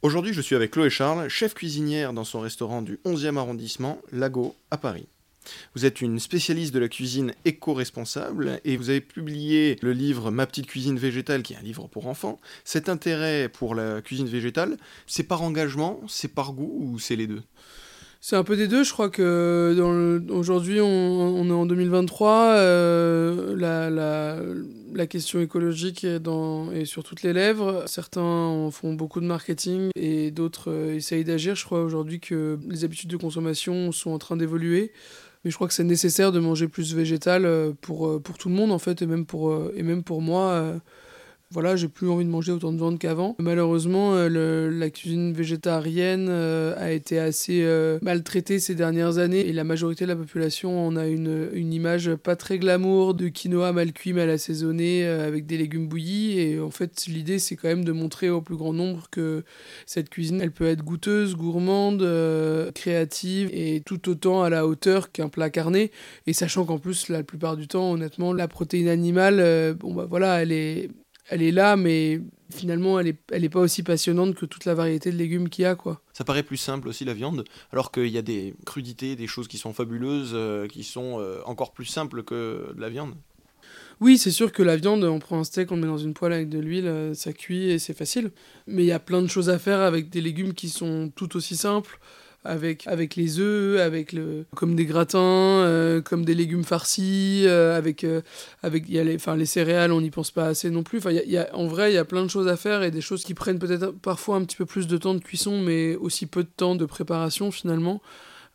Aujourd'hui, je suis avec Chloé Charles, chef cuisinière dans son restaurant du 11e arrondissement, Lago, à Paris. Vous êtes une spécialiste de la cuisine éco-responsable et vous avez publié le livre Ma petite cuisine végétale, qui est un livre pour enfants. Cet intérêt pour la cuisine végétale, c'est par engagement, c'est par goût ou c'est les deux? C'est un peu des deux. Je crois que aujourd'hui, on, est en 2023. Euh, la, la, la, question écologique est, sur toutes les lèvres. Certains font beaucoup de marketing et d'autres euh, essayent d'agir. Je crois aujourd'hui que les habitudes de consommation sont en train d'évoluer. Mais je crois que c'est nécessaire de manger plus végétal euh, pour, pour tout le monde, en fait, et même pour, et même pour moi voilà, j'ai plus envie de manger autant de viande qu'avant. Malheureusement, euh, la cuisine végétarienne euh, a été assez euh, maltraitée ces dernières années et la majorité de la population en a une, une image pas très glamour de quinoa mal cuit, mal assaisonné avec des légumes bouillis. Et en fait, l'idée, c'est quand même de montrer au plus grand nombre que cette cuisine, elle peut être goûteuse, gourmande, créative et tout autant à la hauteur qu'un plat carné. Et sachant qu'en plus, la plupart du temps, honnêtement, la protéine animale, bon bah voilà, elle est elle est là, mais finalement, elle n'est elle est pas aussi passionnante que toute la variété de légumes qu'il y a, quoi. Ça paraît plus simple aussi, la viande, alors qu'il y a des crudités, des choses qui sont fabuleuses, euh, qui sont euh, encore plus simples que de la viande. Oui, c'est sûr que la viande, on prend un steak, on le met dans une poêle avec de l'huile, euh, ça cuit et c'est facile. Mais il y a plein de choses à faire avec des légumes qui sont tout aussi simples avec, avec les œufs, avec le, comme des gratins, euh, comme des légumes farcis, euh, avec, euh, y a les, enfin, les céréales, on n'y pense pas assez non plus. En vrai, il y a plein de choses à faire et des choses qui prennent peut-être parfois un petit peu plus de temps de cuisson, mais aussi peu de temps de préparation finalement.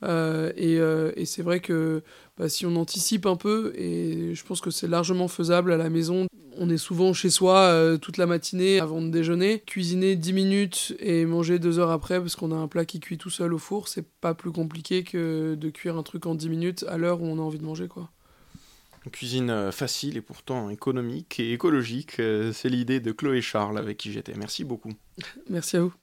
et, et c'est vrai que bah, si on anticipe un peu, et je pense que c'est largement faisable à la maison, on est souvent chez soi euh, toute la matinée avant de déjeuner. Cuisiner 10 minutes et manger 2 heures après parce qu'on a un plat qui cuit tout seul au four, c'est pas plus compliqué que de cuire un truc en 10 minutes à l'heure où on a envie de manger quoi. Une cuisine euh, facile et pourtant économique et écologique, euh, c'est l'idée de Chloé Charles avec qui j'étais. Merci beaucoup. Merci à vous.